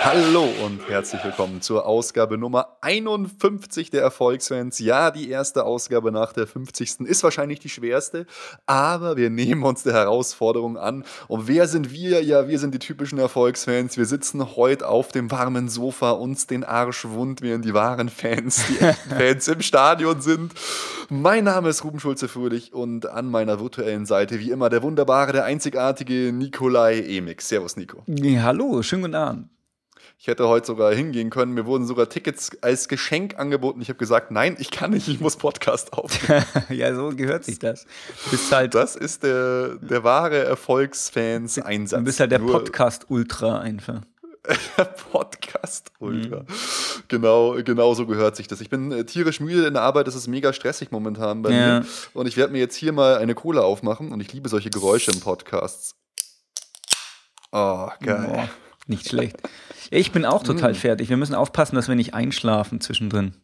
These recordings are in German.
Hallo und herzlich willkommen zur Ausgabe Nummer 51 der Erfolgsfans. Ja, die erste Ausgabe nach der 50. ist wahrscheinlich die schwerste, aber wir nehmen uns der Herausforderung an. Und wer sind wir? Ja, wir sind die typischen Erfolgsfans. Wir sitzen heute auf dem warmen Sofa, uns den Arsch wund, während die wahren Fans, die echten Fans im Stadion sind. Mein Name ist Ruben Schulze-Fröhlich und an meiner virtuellen Seite wie immer der wunderbare, der einzigartige Nikolai Emix. Servus, Nico. Ja, hallo, schönen guten Abend. Ich hätte heute sogar hingehen können. Mir wurden sogar Tickets als Geschenk angeboten. Ich habe gesagt, nein, ich kann nicht, ich muss Podcast aufnehmen. ja, so gehört sich das. Bist halt das ist der, der wahre Erfolgsfans-Einsatz. Du bist halt der Podcast-Ultra einfach. Podcast Ultra. Mhm. Genau, genau so gehört sich das. Ich bin äh, tierisch müde in der Arbeit, das ist mega stressig momentan bei ja. mir. Und ich werde mir jetzt hier mal eine Cola aufmachen und ich liebe solche Geräusche in Podcasts. Oh, geil. Boah, nicht schlecht. Ich bin auch total mm. fertig. Wir müssen aufpassen, dass wir nicht einschlafen zwischendrin.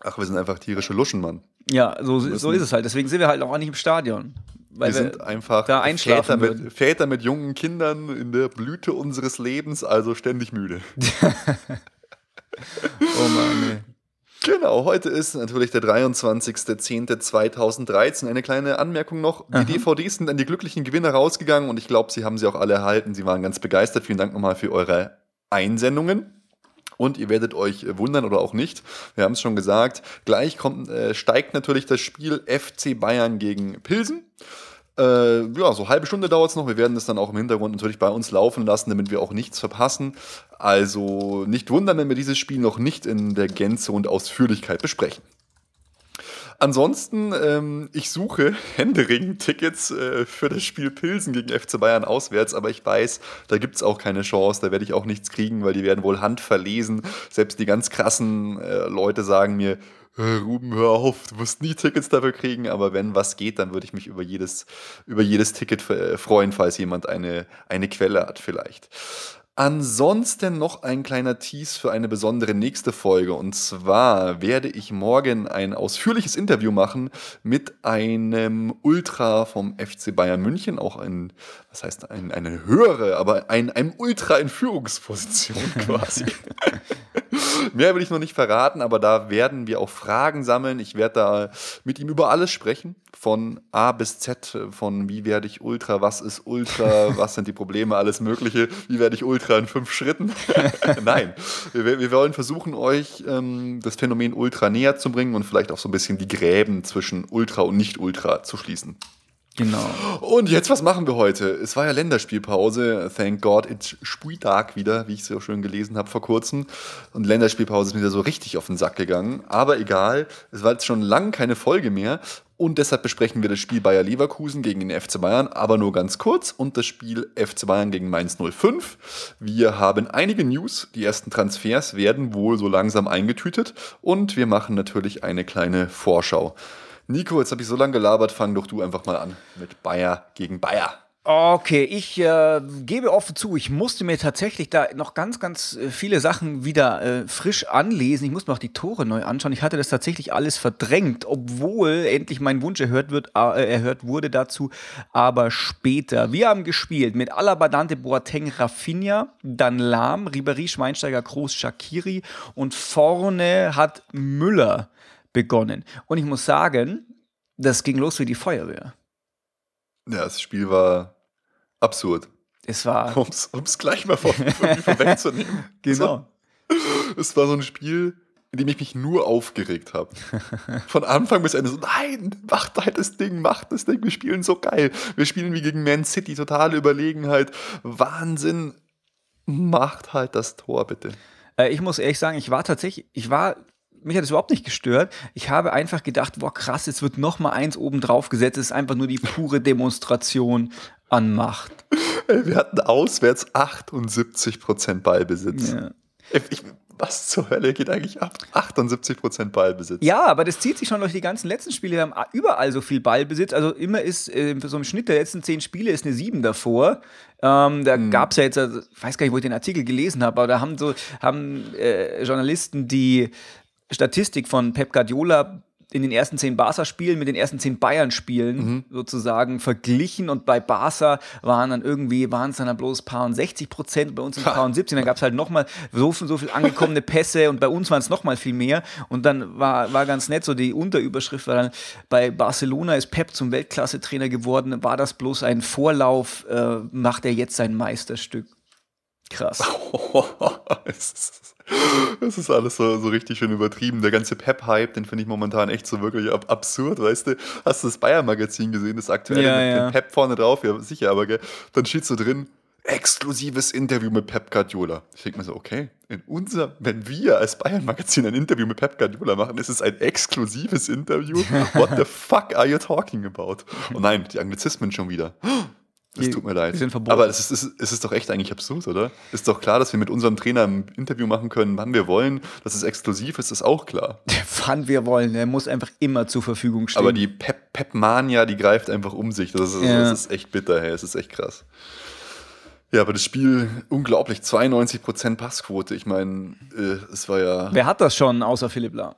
Ach, wir sind einfach tierische Luschen, Mann. Ja, so, so ist es halt. Deswegen sind wir halt auch nicht im Stadion. Weil wir, sind einfach da einschlafen Väter mit, Väter mit jungen Kindern in der Blüte unseres Lebens, also ständig müde. oh Mann, ey. Genau, heute ist natürlich der 23.10.2013. Eine kleine Anmerkung noch. Die Aha. DVDs sind an die glücklichen Gewinner rausgegangen und ich glaube, sie haben sie auch alle erhalten. Sie waren ganz begeistert. Vielen Dank nochmal für eure Einsendungen. Und ihr werdet euch wundern oder auch nicht. Wir haben es schon gesagt. Gleich kommt, äh, steigt natürlich das Spiel FC Bayern gegen Pilsen. Äh, ja, so halbe Stunde dauert es noch. Wir werden das dann auch im Hintergrund natürlich bei uns laufen lassen, damit wir auch nichts verpassen. Also nicht wundern, wenn wir dieses Spiel noch nicht in der Gänze und Ausführlichkeit besprechen. Ansonsten, ähm, ich suche händeringend Tickets äh, für das Spiel Pilsen gegen FC Bayern auswärts, aber ich weiß, da gibt es auch keine Chance, da werde ich auch nichts kriegen, weil die werden wohl handverlesen. Selbst die ganz krassen äh, Leute sagen mir, Ruben, hör auf, du musst nie Tickets dafür kriegen, aber wenn was geht, dann würde ich mich über jedes, über jedes Ticket äh, freuen, falls jemand eine, eine Quelle hat vielleicht. Ansonsten noch ein kleiner Tease für eine besondere nächste Folge. Und zwar werde ich morgen ein ausführliches Interview machen mit einem Ultra vom FC Bayern München, auch ein, was heißt ein, eine höhere, aber ein, einem Ultra in Führungsposition quasi. Mehr will ich noch nicht verraten, aber da werden wir auch Fragen sammeln. Ich werde da mit ihm über alles sprechen, von A bis Z, von wie werde ich Ultra, was ist Ultra, was sind die Probleme, alles Mögliche, wie werde ich Ultra in fünf Schritten. Nein, wir, wir, wollen versuchen, euch ähm, das Phänomen Ultra näher zu bringen und vielleicht auch so ein bisschen die Gräben zwischen Ultra und Nicht-Ultra zu schließen. Genau. Und jetzt, was machen wir heute? Es war ja Länderspielpause. Thank God, it's Spieltag wieder, wie ich es ja schön gelesen habe vor kurzem. Und Länderspielpause ist mir so richtig auf den Sack gegangen. Aber egal, es war jetzt schon lange keine Folge mehr. Und deshalb besprechen wir das Spiel Bayer Leverkusen gegen den FC Bayern, aber nur ganz kurz. Und das Spiel FC Bayern gegen Mainz 05. Wir haben einige News. Die ersten Transfers werden wohl so langsam eingetütet. Und wir machen natürlich eine kleine Vorschau. Nico, jetzt habe ich so lange gelabert, fang doch du einfach mal an mit Bayer gegen Bayer. Okay, ich äh, gebe offen zu, ich musste mir tatsächlich da noch ganz, ganz äh, viele Sachen wieder äh, frisch anlesen. Ich musste mir auch die Tore neu anschauen. Ich hatte das tatsächlich alles verdrängt, obwohl endlich mein Wunsch erhört, wird, äh, erhört wurde dazu, aber später. Wir haben gespielt mit Alaba, Dante, Boateng, Rafinha, dann Lahm, Ribéry, Schweinsteiger, Kroos, Shakiri und vorne hat Müller begonnen. Und ich muss sagen, das ging los wie die Feuerwehr. Ja, das Spiel war absurd. Es war. Um es gleich mal vor, vorwegzunehmen. genau. Es war so ein Spiel, in dem ich mich nur aufgeregt habe. Von Anfang bis Ende so, nein, macht halt das Ding, macht das Ding, wir spielen so geil. Wir spielen wie gegen Man City, totale Überlegenheit. Wahnsinn, macht halt das Tor, bitte. Äh, ich muss ehrlich sagen, ich war tatsächlich, ich war mich hat es überhaupt nicht gestört. Ich habe einfach gedacht, boah, krass, jetzt wird noch mal eins oben drauf gesetzt. Es ist einfach nur die pure Demonstration an Macht. Wir hatten auswärts 78% Ballbesitz. Ja. Ich, was zur Hölle geht eigentlich ab? 78% Ballbesitz. Ja, aber das zieht sich schon durch die ganzen letzten Spiele. Wir haben überall so viel Ballbesitz. Also immer ist, äh, so im Schnitt der letzten zehn Spiele ist eine 7 davor. Ähm, da hm. gab es ja jetzt, ich weiß gar nicht, wo ich den Artikel gelesen habe, aber da haben so haben äh, Journalisten die Statistik von Pep Guardiola in den ersten zehn Barca-Spielen mit den ersten zehn Bayern-Spielen Mhm. sozusagen verglichen und bei Barca waren dann irgendwie, waren es dann bloß paar und 60 Prozent, bei uns es paar und 17, dann gab es halt nochmal so viel, so viel angekommene Pässe und bei uns waren es nochmal viel mehr und dann war, war ganz nett, so die Unterüberschrift war dann, bei Barcelona ist Pep zum Weltklasse-Trainer geworden, war das bloß ein Vorlauf, äh, macht er jetzt sein Meisterstück. Krass. es, ist, es ist alles so, so richtig schön übertrieben. Der ganze Pep-Hype, den finde ich momentan echt so wirklich ab absurd, weißt du? Hast du das Bayern-Magazin gesehen, das aktuelle Ja, mit ja. dem Pep vorne drauf? Ja, sicher, aber gell? dann steht so drin, exklusives Interview mit Pep Guardiola. Ich denke mir so, okay, in unser, wenn wir als Bayern-Magazin ein Interview mit Pep Guardiola machen, ist es ein exklusives Interview? What the fuck are you talking about? Oh nein, die Anglizismen schon wieder. Es tut mir leid. Aber es ist, es, ist, es ist doch echt eigentlich absurd, oder? Ist doch klar, dass wir mit unserem Trainer ein Interview machen können, wann wir wollen. Dass es exklusiv ist, ist auch klar. Wann wir wollen, er muss einfach immer zur Verfügung stehen. Aber die Pep- Pep-Mania, die greift einfach um sich. Das ist, Ja. das ist echt bitter, hey. Es ist echt krass. Ja, aber das Spiel, unglaublich, 92% Passquote. Ich meine, äh, es war ja. Wer hat das schon außer Philipp Lahm?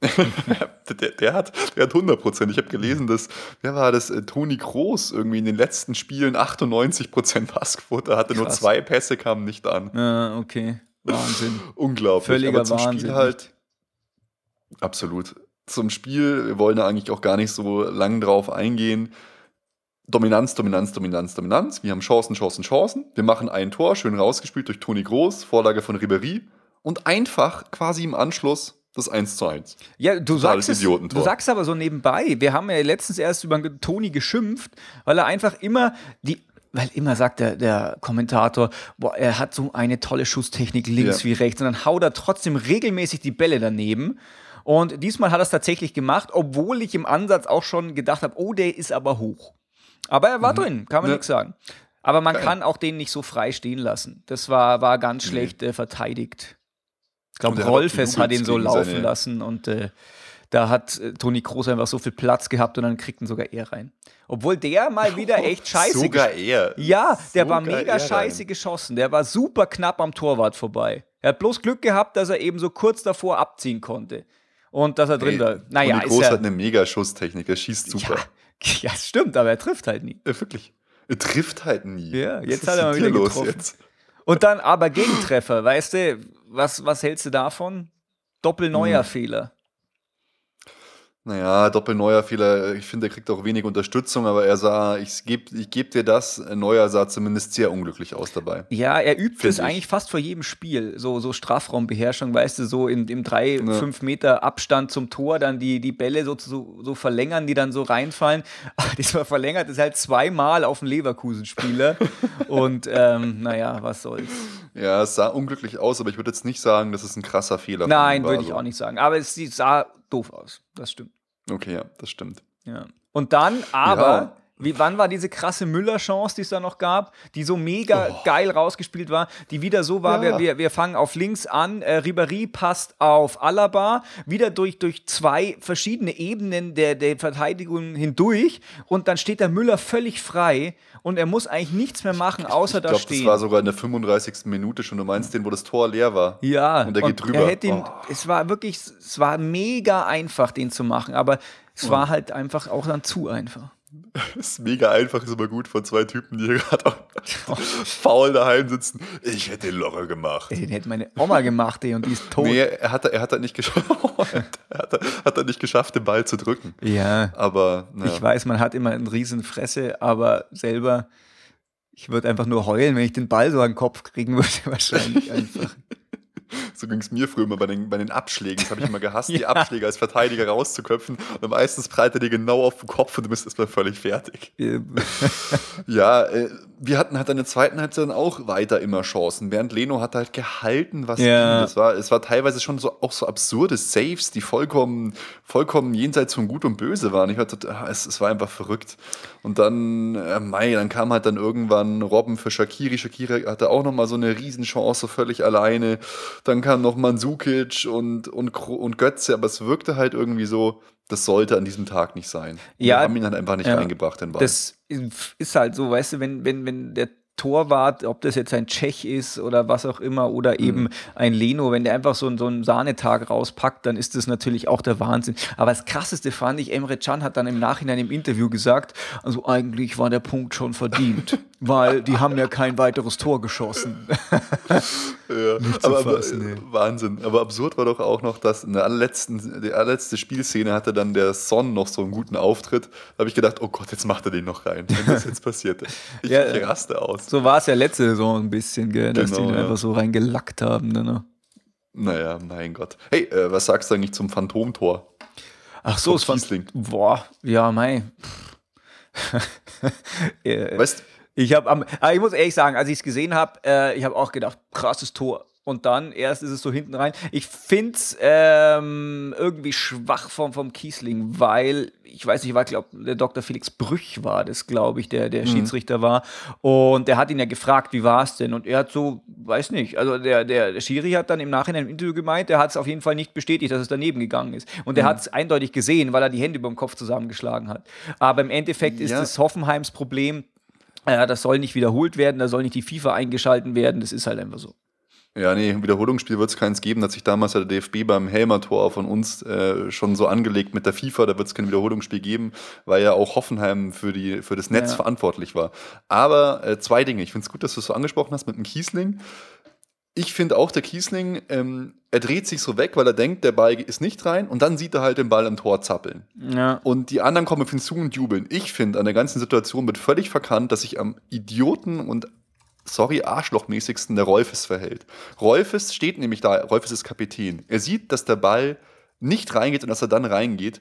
Der, der, hat, der hat 100%. Ich habe gelesen, dass, wer war das? Äh, Toni Kroos irgendwie in den letzten Spielen 98% Passquote hatte, nur Krass. zwei Pässe kamen nicht an. Ja, okay. Wahnsinn. Unglaublich. Völliger Aber zum Wahnsinn. Spiel halt. Absolut. Zum Spiel, wir wollen da eigentlich auch gar nicht so lang drauf eingehen. Dominanz, Dominanz, Dominanz, Dominanz. Wir haben Chancen, Chancen, Chancen. Wir machen ein Tor, schön rausgespielt durch Toni Groß, Vorlage von Ribéry und einfach quasi im Anschluss das 1 zu 1. Ja, du Totales sagst, es, du sagst aber so nebenbei, wir haben ja letztens erst über Toni geschimpft, weil er einfach immer die, weil immer sagt der, der Kommentator, boah, er hat so eine tolle Schusstechnik links Ja. wie rechts und dann haut er trotzdem regelmäßig die Bälle daneben. Und diesmal hat er es tatsächlich gemacht, obwohl ich im Ansatz auch schon gedacht habe, oh, der ist aber hoch. Aber er war drin, kann man Ja. nichts sagen. Aber man Geil. kann auch den nicht so frei stehen lassen. Das war, war ganz schlecht äh, verteidigt. Glaube, er hat Rolfes hat ihn so laufen lassen und äh, da hat äh, Toni Kroos einfach so viel Platz gehabt und dann kriegt ihn sogar er rein. Obwohl der mal wieder echt scheiße Sogar er. Ja, der war Sogar mega er scheiße rein. geschossen. Der war super knapp am Torwart vorbei. Er hat bloß Glück gehabt, dass er eben so kurz davor abziehen konnte. Und dass er drin war. Naja, Toni ja, hat eine mega Schusstechnik, er schießt super. ja, ja, stimmt, aber er trifft halt nie. Ja, wirklich. Er trifft halt nie. Ja, jetzt hat er mal wieder getroffen. Und dann aber Gegentreffer, weißt du, was, was hältst du davon? Doppel-neuer Hm. Fehler. Naja, Doppelneuer Fehler, ich finde, er kriegt auch wenig Unterstützung, aber er sah, ich gebe ich geb dir das, Neuer sah zumindest sehr unglücklich aus dabei. Ja, er übt es ich. eigentlich fast vor jedem Spiel. So, so Strafraumbeherrschung, weißt du, so in, im 3, 5 Meter Abstand zum Tor, dann die, die Bälle so, so, so verlängern, die dann so reinfallen. Aber diesmal verlängert es halt zweimal auf den Leverkusen-Spieler. Und ähm, naja, was soll's. Ja, es sah unglücklich aus, aber ich würde jetzt nicht sagen, dass es ein krasser Fehler Nein, würde ich auch nicht sagen. Aber es sah doof aus. Das stimmt. Okay, ja, das stimmt. Ja. Und dann, aber, Ja. Wie, wann war diese krasse Müller-Chance, die es da noch gab, die so mega geil rausgespielt war, die wieder so war, Oh. Ja. wir, wir, wir fangen auf links an, äh, Ribéry passt auf Alaba, wieder durch, durch zwei verschiedene Ebenen der, der Verteidigung hindurch und dann steht der Müller völlig frei und er muss eigentlich nichts mehr machen, außer ich da glaube, stehen. das war sogar in der 35. Minute schon. Du meinst den, wo das Tor leer war. Ja, Und der geht drüber. Er hätte ihn, Oh. Es war wirklich, es war mega einfach, den zu machen, aber es Oh. war halt einfach auch dann zu einfach. Das ist mega einfach, ist immer gut von zwei Typen, die hier gerade auch faul daheim sitzen. Ich hätte den locker gemacht. Den hätte meine Oma gemacht, ey, und die ist tot. Nee, er hat, er hat nicht geschafft, er hat, hat er nicht geschafft, den Ball zu drücken. Ja, Aber naja. ich weiß, man hat immer eine riesen Fresse, aber selber, ich würde einfach nur heulen, wenn ich den Ball so an den Kopf kriegen würde, wahrscheinlich einfach. So ging es mir früher immer bei den, bei den Abschlägen. Das habe ich immer gehasst, die Ja. Abschläge als Verteidiger rauszuköpfen. Und meistens prallt er dir genau auf den Kopf und du bist erstmal völlig fertig. Ja, äh, wir hatten halt in der zweiten Halbzeit dann auch weiter immer Chancen. Während Leno hat halt gehalten, was Ja. Das war, es war teilweise schon so auch so absurde Saves, die vollkommen, vollkommen jenseits von Gut und Böse waren. Ich war total, ah, es, es war einfach verrückt. Und dann, äh, Mai, dann kam halt dann irgendwann Robben für Shakiri. Shakiri hatte auch nochmal so eine Riesenchance, so völlig alleine. Dann kam noch Mandzukic und, und, und Götze, aber es wirkte halt irgendwie so, das sollte an diesem Tag nicht sein. Ja, Wir haben ihn halt einfach nicht ja. reingebracht, den Ball. Das ist halt so, weißt du, wenn, wenn, wenn der Torwart, ob das jetzt ein Tschech ist oder was auch immer, oder Mhm. eben ein Leno, wenn der einfach so, einen- so einen Sahnetag rauspackt, dann ist das natürlich auch der Wahnsinn. Aber das Krasseste fand ich, Emre Can hat dann im Nachhinein im Interview gesagt, also eigentlich war der Punkt schon verdient, weil die haben ja kein weiteres Tor geschossen. Ja, zu aber, aber, fassen, äh, ey. Wahnsinn. Aber absurd war doch auch noch, dass in der allerletzten, die allerletzte Spielszene hatte dann der Son noch so einen guten Auftritt. Da habe ich gedacht, oh Gott, jetzt macht er den noch rein, wenn das jetzt passiert. Ich, Ja, raste aus. So war es ja letzte Saison ein bisschen, gell, dass Genau, die den ja. einfach so reingelackt haben. Ne? Naja, mein Gott. Hey, äh, was sagst du eigentlich zum Phantomtor? Ach so, es fand. Boah, ja, mei. äh, Weißt Ich habe am, aber ich muss ehrlich sagen, als ich es gesehen habe, äh, ich habe auch gedacht, krasses Tor. Und dann erst ist es so hinten rein. Ich finde es ähm, irgendwie schwach vom, vom Kiesling, weil, ich weiß nicht, war, glaube der Dr. Felix Brüch war das, glaube ich, der, der Schiedsrichter war. Und der hat ihn ja gefragt, wie war es denn? Und er hat so, weiß nicht, also der, der, der Schiri hat dann im Nachhinein im Interview gemeint, der hat es auf jeden Fall nicht bestätigt, dass es daneben gegangen ist. Und er hat es eindeutig gesehen, weil er die Hände über dem Kopf zusammengeschlagen hat. Aber im Endeffekt ist Ja. es Hoffenheims Problem, äh, das soll nicht wiederholt werden, da soll nicht die FIFA eingeschalten werden, das ist halt einfach so. Ja, nee, ein Wiederholungsspiel wird es keins geben. Da hat sich damals ja der DFB beim Helmer-Tor von uns äh, schon so angelegt mit der FIFA. Da wird es kein Wiederholungsspiel geben, weil ja auch Hoffenheim für, die, für das Netz Ja. verantwortlich war. Aber äh, zwei Dinge. Ich finde es gut, dass du es so angesprochen hast mit dem Kiesling. Ich finde auch, der Kiesling, ähm, er dreht sich so weg, weil er denkt, der Ball ist nicht rein und dann sieht er halt den Ball im Tor zappeln. Ja. Und die anderen kommen hinzu und jubeln. Ich finde, an der ganzen Situation wird völlig verkannt, dass sich am Idioten und sorry, arschlochmäßigsten der Rolfes verhält. Rolfes steht nämlich da, Rolfes ist Kapitän. Er sieht, dass der Ball nicht reingeht und dass er dann reingeht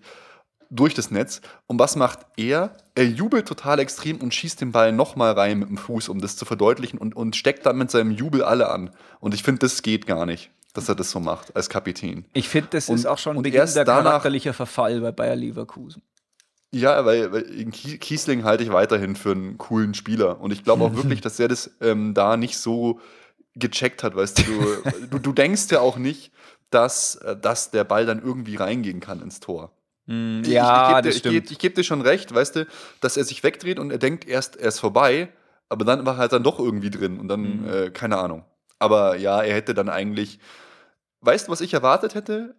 durch das Netz. Und was macht er? Er jubelt total extrem und schießt den Ball nochmal rein mit dem Fuß, um das zu verdeutlichen und, und steckt dann mit seinem Jubel alle an. Und ich finde, das geht gar nicht, dass er das so macht als Kapitän. Ich finde, das Und- ist auch schon und Beginn erst der danach- charakterlicher Verfall bei Bayer Leverkusen. Ja, weil, weil in Kie- Kiesling halte ich weiterhin für einen coolen Spieler. Und ich glaube auch wirklich, dass er das ähm, da nicht so gecheckt hat, weißt du. Du, du, du denkst ja auch nicht, dass, äh, dass der Ball dann irgendwie reingehen kann ins Tor. Mm, Ich- ja, ich, ich gebe dir, ich geb dir schon recht, weißt du, dass er sich wegdreht und er denkt erst, er ist vorbei, aber dann war er halt dann doch irgendwie drin und dann, Mhm. äh, keine Ahnung. Aber ja, er hätte dann eigentlich, weißt du, was ich erwartet hätte?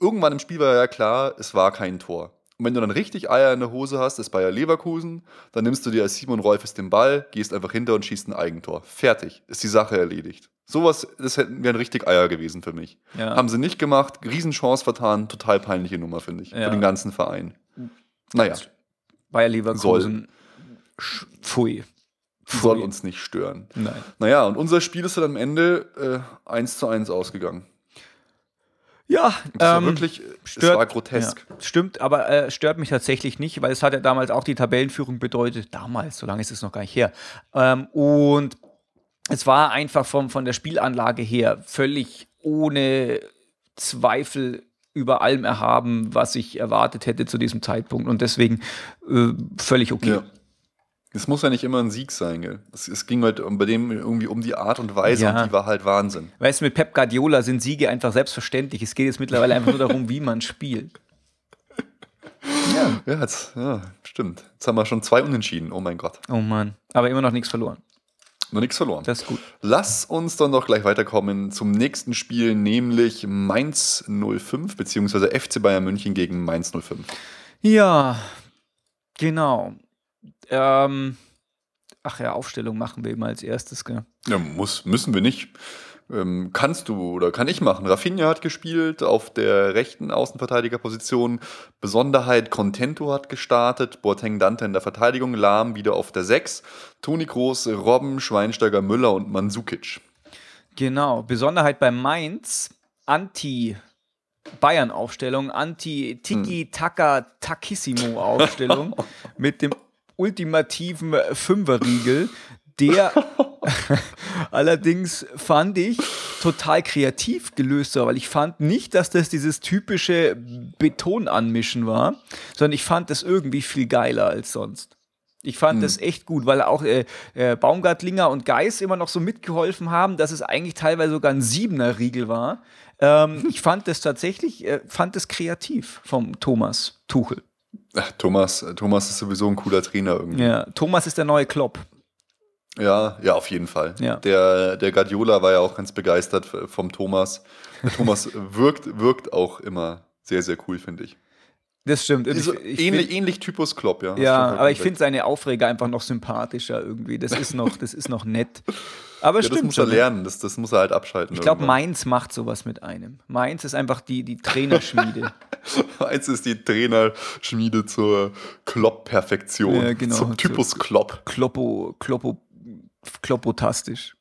Irgendwann im Spiel war ja klar, es war kein Tor. Und wenn du dann richtig Eier in der Hose hast, das Bayer Leverkusen, dann nimmst du dir als Simon Rolfes den Ball, gehst einfach hinter und schießt ein Eigentor. Fertig. Ist die Sache erledigt. Sowas, das hätten wären richtig Eier gewesen für mich. Ja. Haben sie nicht gemacht, Riesenchance vertan, total peinliche Nummer, finde ich. Ja. Für den ganzen Verein. Naja, Bayer Leverkusen. Sch- Pfui. soll uns nicht stören. Nein. Naja, und unser Spiel ist dann am Ende äh, 1 zu 1 ausgegangen. Ja, Das war ähm, wirklich, es stört- war grotesk. Ja, stimmt, aber äh, stört mich tatsächlich nicht, weil es hat ja damals auch die Tabellenführung bedeutet. Damals, so lange ist es noch gar nicht her. Ähm, und es war einfach vom, von der Spielanlage her völlig ohne Zweifel über allem erhaben, was ich erwartet hätte zu diesem Zeitpunkt. Und deswegen äh, völlig okay. Ja. Es muss ja nicht immer ein Sieg sein, gell? Es, es ging halt bei dem irgendwie um die Art und Weise Ja. und die war halt Wahnsinn. Weißt du, mit Pep Guardiola sind Siege einfach selbstverständlich. Es geht jetzt mittlerweile einfach nur darum, wie man spielt. Ja, jetzt, ja, stimmt. Jetzt haben wir schon zwei Unentschieden, oh mein Gott. Oh Mann. Aber immer noch nichts verloren. Noch nichts verloren. Das ist gut. Lass uns dann doch gleich weiterkommen zum nächsten Spiel, nämlich Mainz 05, beziehungsweise FC Bayern München gegen Mainz 05. Ja, genau. Ähm, ach ja, Aufstellung machen wir immer als erstes, gell? Ja, muss, müssen wir nicht. Ähm, kannst du oder kann ich machen. Rafinha hat gespielt auf der rechten Außenverteidigerposition. Besonderheit, Contento hat gestartet. Boateng Dante in der Verteidigung. Lahm wieder auf der 6. Toni Groß, Robben, Schweinsteiger, Müller und Mandzukic. Genau. Besonderheit bei Mainz, Anti- Bayern-Aufstellung, Anti-Tiki-Taka-Takissimo-Aufstellung mit dem ultimativen Fünferriegel, der allerdings fand ich total kreativ gelöst weil ich fand nicht, dass das dieses typische Betonanmischen war, sondern ich fand das irgendwie viel geiler als sonst. Ich fand das echt gut, weil auch äh, äh, Baumgartlinger und Geis immer noch so mitgeholfen haben, dass es eigentlich teilweise sogar ein Siebener-Riegel war. Ähm, ich fand das tatsächlich, äh, fand das kreativ vom Thomas Tuchel. Ach, Thomas, Thomas ist sowieso ein cooler Trainer irgendwie. Ja, Thomas ist der neue Klopp. Ja, ja, auf jeden Fall. Ja. Der, der Guardiola war ja auch ganz begeistert vom Thomas. Der Thomas wirkt, wirkt auch immer sehr, sehr cool, finde ich. Das stimmt. Ich- ich ähnlich, find- ähnlich Typus Klopp, ja. Ja, aber ich finde seine Aufreger einfach noch sympathischer irgendwie. Das ist noch, das ist noch nett. Aber ja, das stimmt muss er lernen, das, das muss er halt abschalten. Ich glaube. Mainz macht sowas mit einem. Mainz ist einfach die, die Trainerschmiede. Mainz ist die Trainerschmiede zur Klopp-Perfektion. Ja, genau. Zum Typus Klopp. Kloppo, Kloppo, Kloppotastisch.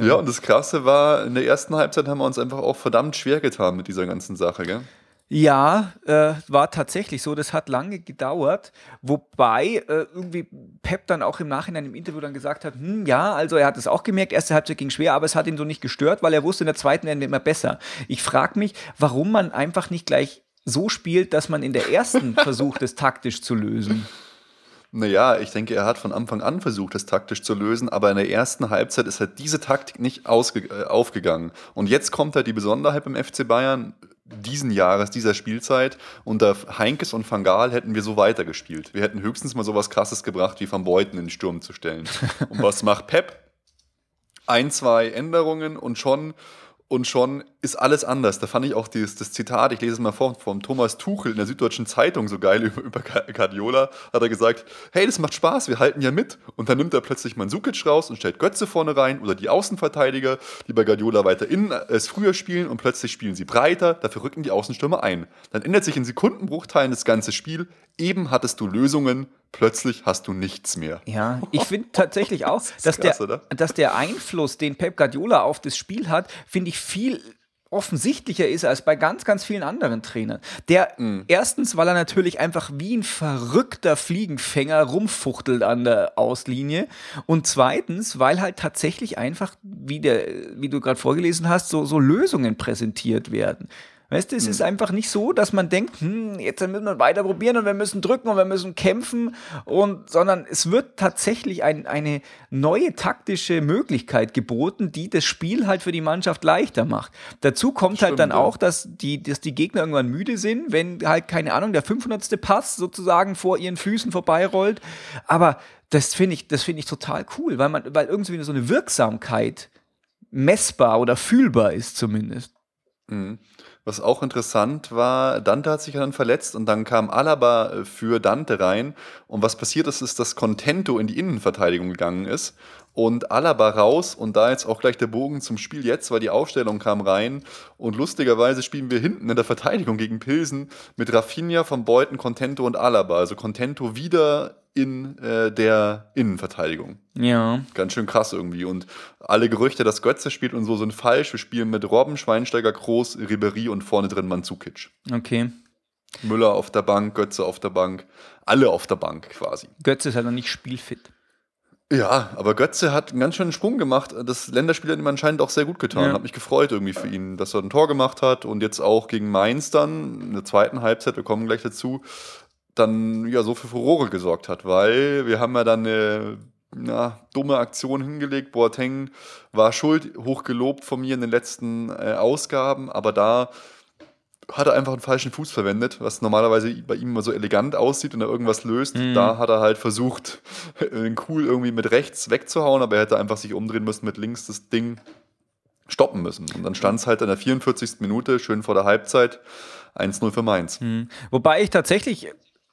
Ja, und das Krasse war, in der ersten Halbzeit haben wir uns einfach auch verdammt schwer getan mit dieser ganzen Sache, gell? Ja, äh, war tatsächlich so. Das hat lange gedauert. Wobei äh, irgendwie Pep dann auch im Nachhinein im Interview dann gesagt hat, hm, ja, also er hat es auch gemerkt, erste Halbzeit ging schwer, aber es hat ihn so nicht gestört, weil er wusste, in der zweiten werden wir immer besser. Ich frage mich, warum man einfach nicht gleich so spielt, dass man in der ersten versucht, es taktisch zu lösen. Naja, ich denke, er hat von Anfang an versucht, das taktisch zu lösen, aber in der ersten Halbzeit ist halt diese Taktik nicht äh, aufgegangen. Und jetzt kommt halt die Besonderheit beim FC Bayern diesen Jahres, dieser Spielzeit. Unter Heinkes und Van Gaal hätten wir so weitergespielt. Wir hätten höchstens mal sowas Krasses gebracht, wie Van Beuten in den Sturm zu stellen. Und was macht Pep? Ein, zwei Änderungen und schon und schon ist alles anders. Da fand ich auch dieses, das Zitat, ich lese es mal vor, vom Thomas Tuchel in der Süddeutschen Zeitung so geil über, über Guardiola, hat er gesagt, hey, das macht Spaß, wir halten ja mit. Und dann nimmt er plötzlich Mandzukic raus und stellt Götze vorne rein oder die Außenverteidiger, die bei Guardiola weiter innen als früher spielen und plötzlich spielen sie breiter, dafür rücken die Außenstürmer ein. Dann ändert sich in Sekundenbruchteilen das ganze Spiel. Eben hattest du Lösungen, plötzlich hast du nichts mehr. Ja, ich finde tatsächlich auch, ist dass, krass, der, oder? dass der Einfluss, den Pep Guardiola auf das Spiel hat, finde ich viel offensichtlicher ist als bei ganz, ganz vielen anderen Trainern. Der Mhm. erstens, weil er natürlich einfach wie ein verrückter Fliegenfänger rumfuchtelt an der Auslinie und zweitens, weil halt tatsächlich einfach, wie, der, wie du gerade vorgelesen hast, so, so Lösungen präsentiert werden. Weißt du, es ist einfach nicht so, dass man denkt, hm, jetzt müssen wir weiter probieren und wir müssen drücken und wir müssen kämpfen und, sondern es wird tatsächlich ein, eine neue taktische Möglichkeit geboten, die das Spiel halt für die Mannschaft leichter macht. Dazu kommt halt Stimmt, dann ja. auch, dass die, dass die Gegner irgendwann müde sind, wenn halt, keine Ahnung, der 500. Pass sozusagen vor ihren Füßen vorbeirollt. Aber das finde ich, das finde ich total cool, weil man, weil irgendwie so eine Wirksamkeit messbar oder fühlbar ist zumindest. Was auch interessant war, Dante hat sich ja dann verletzt und dann kam Alaba äh, für Dante rein. Und was passiert ist, ist, dass Contento in die Innenverteidigung gegangen ist und Alaba raus und da jetzt auch gleich der Bogen zum Spiel jetzt, weil die Aufstellung kam rein und lustigerweise spielen wir hinten in der Verteidigung gegen Pilsen mit Rafinha, Van Beuten, Contento und Alaba. Also Contento wieder in äh, der Innenverteidigung. Ja. Ganz schön krass irgendwie. Und alle Gerüchte, dass Götze spielt und so, sind falsch. Wir spielen mit Robben, Schweinsteiger, Groß, Ribery und vorne drin Mandzukic. Okay. Müller auf der Bank, Götze auf der Bank, alle auf der Bank quasi. Götze ist halt noch nicht spielfit. Ja, aber Götze hat einen ganz schönen Sprung gemacht. Das Länderspiel hat ihm anscheinend auch sehr gut getan. Ja. Hat mich gefreut irgendwie für ihn, dass er ein Tor gemacht hat und jetzt auch gegen Mainz dann in der zweiten Halbzeit, wir kommen gleich dazu, dann ja so für Furore gesorgt hat, weil wir haben ja dann eine na, dumme Aktion hingelegt. Boateng war schuld, hochgelobt von mir in den letzten äh, Ausgaben, aber da hat er einfach einen falschen Fuß verwendet, was normalerweise bei ihm immer so elegant aussieht und er irgendwas löst. Da hat er halt versucht, den cool irgendwie mit rechts wegzuhauen, aber er hätte einfach sich umdrehen müssen, mit links das Ding stoppen müssen. Und dann stand es halt in der 44. Minute, schön vor der Halbzeit, 1-0 für Mainz. Wobei ich tatsächlich,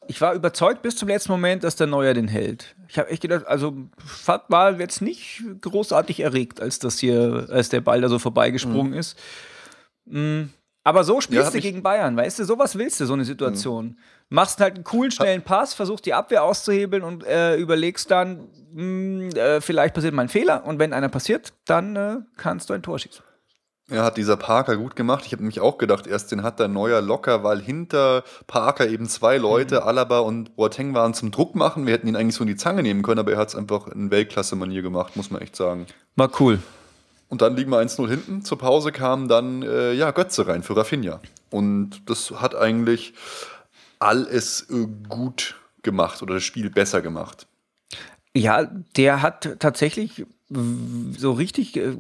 ich war überzeugt bis zum letzten Moment, dass der Neuer den hält. Ich habe echt gedacht, also Fat war jetzt nicht großartig erregt, als das hier, als der Ball da so vorbeigesprungen ist. Mm, Aber so Ja, spielst hab du gegen Bayern, weißt du, sowas willst du, so eine Situation. Machst halt einen coolen, schnellen Pass, versuchst die Abwehr auszuhebeln und äh, überlegst dann, mh, äh, vielleicht passiert mal ein Fehler und wenn einer passiert, dann äh, kannst du ein Tor schießen. Ja, hat dieser Parker gut gemacht. Ich habe nämlich auch gedacht, erst den hat der Neuer locker, weil hinter Parker eben zwei Leute, Alaba und Boateng waren zum Druck machen. Wir hätten ihn eigentlich so in die Zange nehmen können, aber er hat es einfach in Weltklasse-Manier gemacht, muss man echt sagen. War cool. Und dann liegen wir 1-0 hinten. Zur Pause kam dann äh, ja, Götze rein für Rafinha. Und das hat eigentlich alles äh, gut gemacht oder das Spiel besser gemacht. Ja, der hat tatsächlich so richtig äh,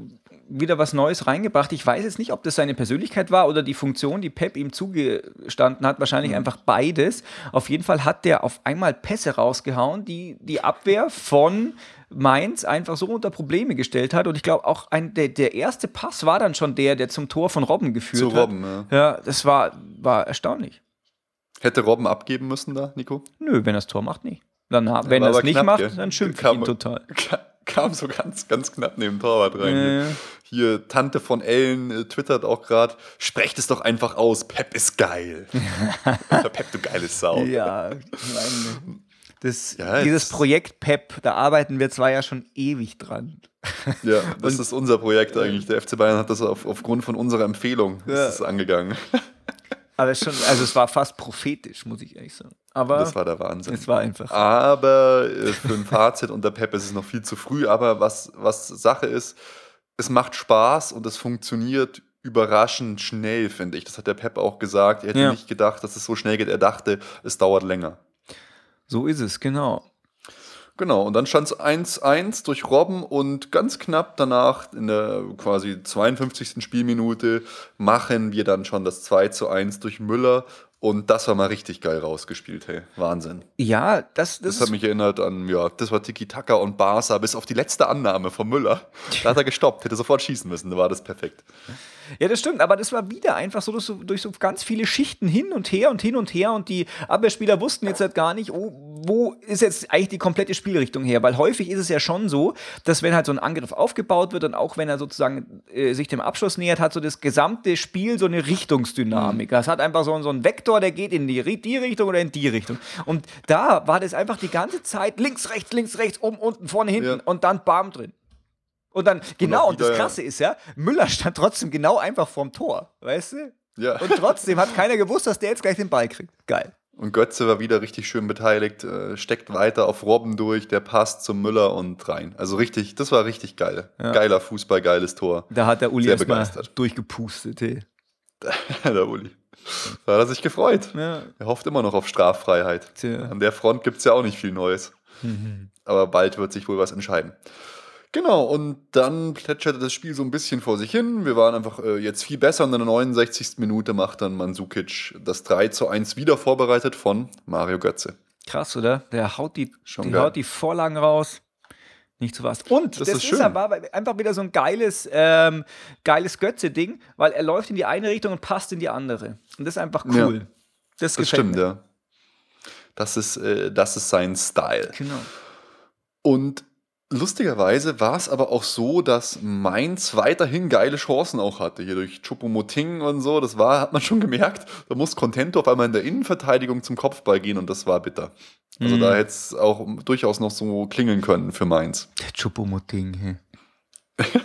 wieder was Neues reingebracht. Ich weiß jetzt nicht, ob das seine Persönlichkeit war oder die Funktion, die Pep ihm zugestanden hat. Wahrscheinlich mhm. einfach beides. Auf jeden Fall hat der auf einmal Pässe rausgehauen, die die Abwehr von Mainz einfach so unter Probleme gestellt hat. Und ich glaube, auch ein, der, der erste Pass war dann schon der, der zum Tor von Robben geführt Zu hat. Robben, ja. Ja, das war, war erstaunlich. Hätte Robben abgeben müssen da, Nico? Nö, wenn er das Tor macht, nicht. Dann, wenn er es nicht knapp, macht, gell? dann schimpft ihn total. Kam so ganz, ganz knapp neben Torwart rein. Ja. Hier, Tante von Ellen äh, twittert auch gerade, sprecht es doch einfach aus, Pep ist geil. Pep, du geile Sau. Ja, das, ja, dieses Projekt PEP, da arbeiten wir zwar ja schon ewig dran. Ja, das ist unser Projekt eigentlich. Der FC Bayern hat das auf, aufgrund von unserer Empfehlung ja. ist angegangen. Aber schon, also es war fast prophetisch, muss ich ehrlich sagen. Aber das war der Wahnsinn. Es war einfach. Aber äh, für ein Fazit unter Pep ist es noch viel zu früh. Aber was, was Sache ist, es macht Spaß und es funktioniert überraschend schnell, finde ich. Das hat der Pep auch gesagt. Er hätte ja. nicht gedacht, dass es so schnell geht. Er dachte, es dauert länger. So ist es, genau. Genau, und dann stand es 1-1 durch Robben und ganz knapp danach, in der quasi 52. Spielminute, machen wir dann schon das 2-1 durch Müller. Und das war mal richtig geil rausgespielt, hey. Wahnsinn. Ja, das, das, das hat mich erinnert an, ja, das war Tiki Taka und Barca, bis auf die letzte Annahme von Müller. Da hat er gestoppt, hätte sofort schießen müssen, da war das perfekt. Ja, das stimmt, aber das war wieder einfach so durch, so durch, so ganz viele Schichten hin und her und hin und her und die Abwehrspieler wussten jetzt halt gar nicht, oh, wo ist jetzt eigentlich die komplette Spielrichtung her, weil häufig ist es ja schon so, dass wenn halt so ein Angriff aufgebaut wird und auch wenn er sozusagen äh, sich dem Abschluss nähert, hat so das gesamte Spiel so eine Richtungsdynamik. Mhm. Es hat einfach so, so einen Vektor, der geht in die, die Richtung oder in die Richtung. Und da war das einfach die ganze Zeit links, rechts, links, rechts, oben, unten, vorne, hinten ja. und dann bam drin. Und dann, genau, und, das Krasse ist ja, Müller stand trotzdem genau einfach vorm Tor, weißt du? Ja. Und trotzdem hat keiner gewusst, dass der jetzt gleich den Ball kriegt. Geil. Und Götze war wieder richtig schön beteiligt, äh, steckt weiter auf Robben durch, der passt zum Müller und rein. Also richtig, das war richtig geil. Ja. Geiler Fußball, geiles Tor. Da hat der Uli erstmal durchgepustet, hey. der Uli. Da hat er sich gefreut. Ja. Er hofft immer noch auf Straffreiheit. Tja. An der Front gibt es ja auch nicht viel Neues. Mhm. Aber bald wird sich wohl was entscheiden. Genau, und dann plätscherte das Spiel so ein bisschen vor sich hin. Wir waren einfach äh, jetzt viel besser und in der 69. Minute macht dann Mandzukic das 3 zu 1 wieder vorbereitet von Mario Götze. Krass, oder? Der haut die, Schon der haut die Vorlagen raus. Nicht zu was. Und das, das ist, ist aber einfach wieder so ein geiles, ähm, geiles Götze-Ding, weil er läuft in die eine Richtung und passt in die andere. Und das ist einfach cool. Ja, das, das stimmt, mir. ja. Das ist, äh, das ist sein Style. Genau. Und Lustigerweise war es aber auch so, dass Mainz weiterhin geile Chancen auch hatte. Hier durch Chupomoting und so, das war, hat man schon gemerkt. Da muss Contento auf einmal in der Innenverteidigung zum Kopfball gehen und das war bitter. Also mhm. da hätte es auch durchaus noch so klingeln können für Mainz. Der Chupomoting, hey.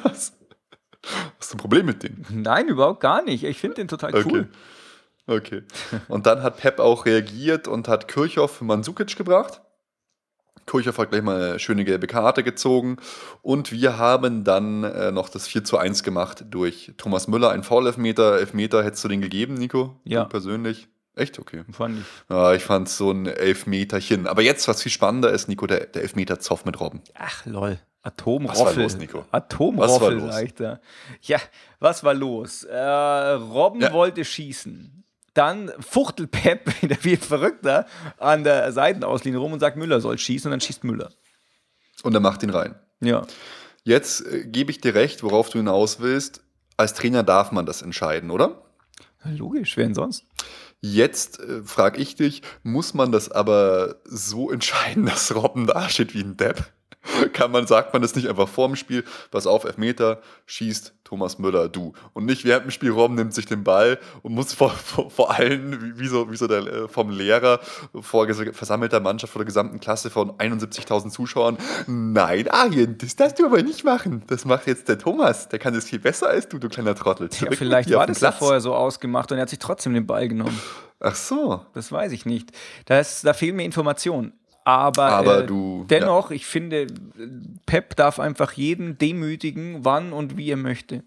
Hast du ein Problem mit dem? Nein, überhaupt gar nicht. Ich finde den total cool. Okay. okay. Und dann hat Pep auch reagiert und hat Kirchhoff für Mandzukic gebracht. Kirchhoff hat gleich mal eine schöne gelbe Karte gezogen. Und wir haben dann äh, noch das 4 zu 1 gemacht durch Thomas Müller. Ein Foul-Elfmeter. Elfmeter hättest du den gegeben, Nico? Ja. Du persönlich? Echt? Okay. Fand ich. Ja, ich fand so ein Elfmeterchen. Aber jetzt, was viel spannender ist, Nico, der, der Elfmeter-Zoff mit Robben. Ach, lol. Atomroffel. Was war los, Nico? Atomroffel, sag ich da. Ja, was war los? Äh, Robben ja. wollte schießen. Dann fuchtelt Pep wieder wie ein Verrückter an der Seitenauslinie rum und sagt, Müller soll schießen und dann schießt Müller. Und er macht ihn rein. Ja. Jetzt äh, gebe ich dir recht, worauf du hinaus willst. Als Trainer darf man das entscheiden, oder? Logisch, wer denn sonst? Jetzt äh, frage ich dich, muss man das aber so entscheiden, dass Robben da steht wie ein Depp? kann man, sagt man das nicht einfach vorm Spiel, pass auf, Elfmeter, schießt Thomas Müller, du. Und nicht während dem Spiel Rom nimmt sich den Ball und muss vor, vor, vor allen, wie, so, wie so der, äh, vom Lehrer, vor versammelter Mannschaft, vor der gesamten Klasse von 71.000 Zuschauern, nein, Arjen, das darfst du aber nicht machen. Das macht jetzt der Thomas, der kann das viel besser als du, du kleiner Trottel. Ja, vielleicht war das ja vorher so ausgemacht und er hat sich trotzdem den Ball genommen. Ach so. Das weiß ich nicht. Das, da fehlen mir Informationen. Aber, Aber äh, du, dennoch, ja. ich finde, Pep darf einfach jeden demütigen, wann und wie er möchte.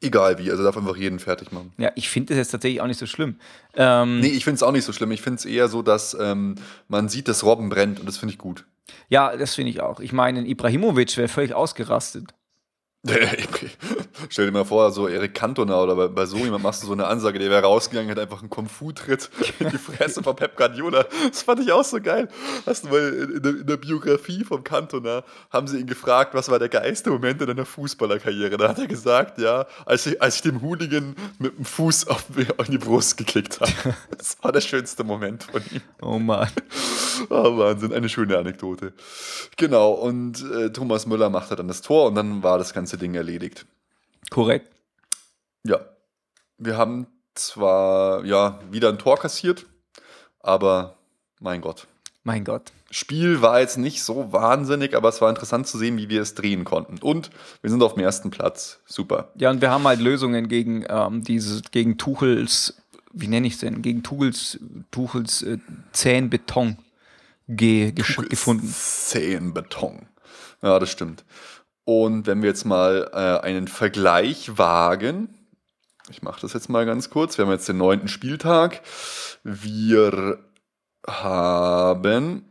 Egal wie, also darf einfach jeden fertig machen. Ja, ich finde das jetzt tatsächlich auch nicht so schlimm. Ähm, nee, ich finde es auch nicht so schlimm. Ich finde es eher so, dass ähm, man sieht, dass Robben brennt und das finde ich gut. Ja, das finde ich auch. Ich meine, Ibrahimovic wäre völlig ausgerastet. Stell dir mal vor, so Erik Cantona oder bei, bei so jemand machst du so eine Ansage, der wäre rausgegangen, hat einfach einen Kung-Fu-Tritt in die Fresse von Pep Guardiola. Das fand ich auch so geil. Hast du mal in, der, in der Biografie vom Cantona, haben sie ihn gefragt, was war der geilste Moment in deiner Fußballerkarriere? Da hat er gesagt, ja, als ich, als ich dem Hooligan mit dem Fuß auf, auf die Brust geklickt habe. Das war der schönste Moment von ihm. Oh Mann. Oh, Wahnsinn, eine schöne Anekdote. Genau, und äh, Thomas Müller machte dann das Tor und dann war das ganze Ding erledigt. Korrekt. Ja. Wir haben zwar ja wieder ein Tor kassiert, aber mein Gott. Mein Gott. Spiel war jetzt nicht so wahnsinnig, aber es war interessant zu sehen, wie wir es drehen konnten. Und wir sind auf dem ersten Platz. Super. Ja, und wir haben halt Lösungen gegen ähm, dieses, gegen Tuchels, wie nenne ich es denn? Gegen Tuchels, Tuchels äh, zähen Beton ge gefunden. Zähen Beton. Ja, das stimmt. Und wenn wir jetzt mal äh, einen Vergleich wagen, ich mache das jetzt mal ganz kurz, wir haben jetzt den neunten Spieltag. Wir haben,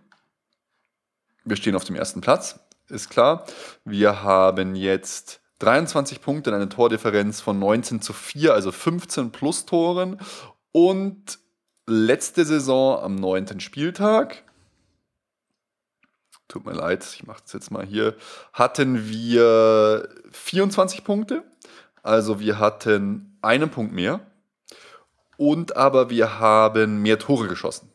wir stehen auf dem ersten Platz, ist klar. Wir haben jetzt 23 Punkte, eine Tordifferenz von 19 zu 4, also 15 plus Toren. Und letzte Saison am neunten Spieltag tut mir leid, ich mache das jetzt mal hier, hatten wir 24 Punkte. Also wir hatten einen Punkt mehr. Und aber wir haben mehr Tore geschossen.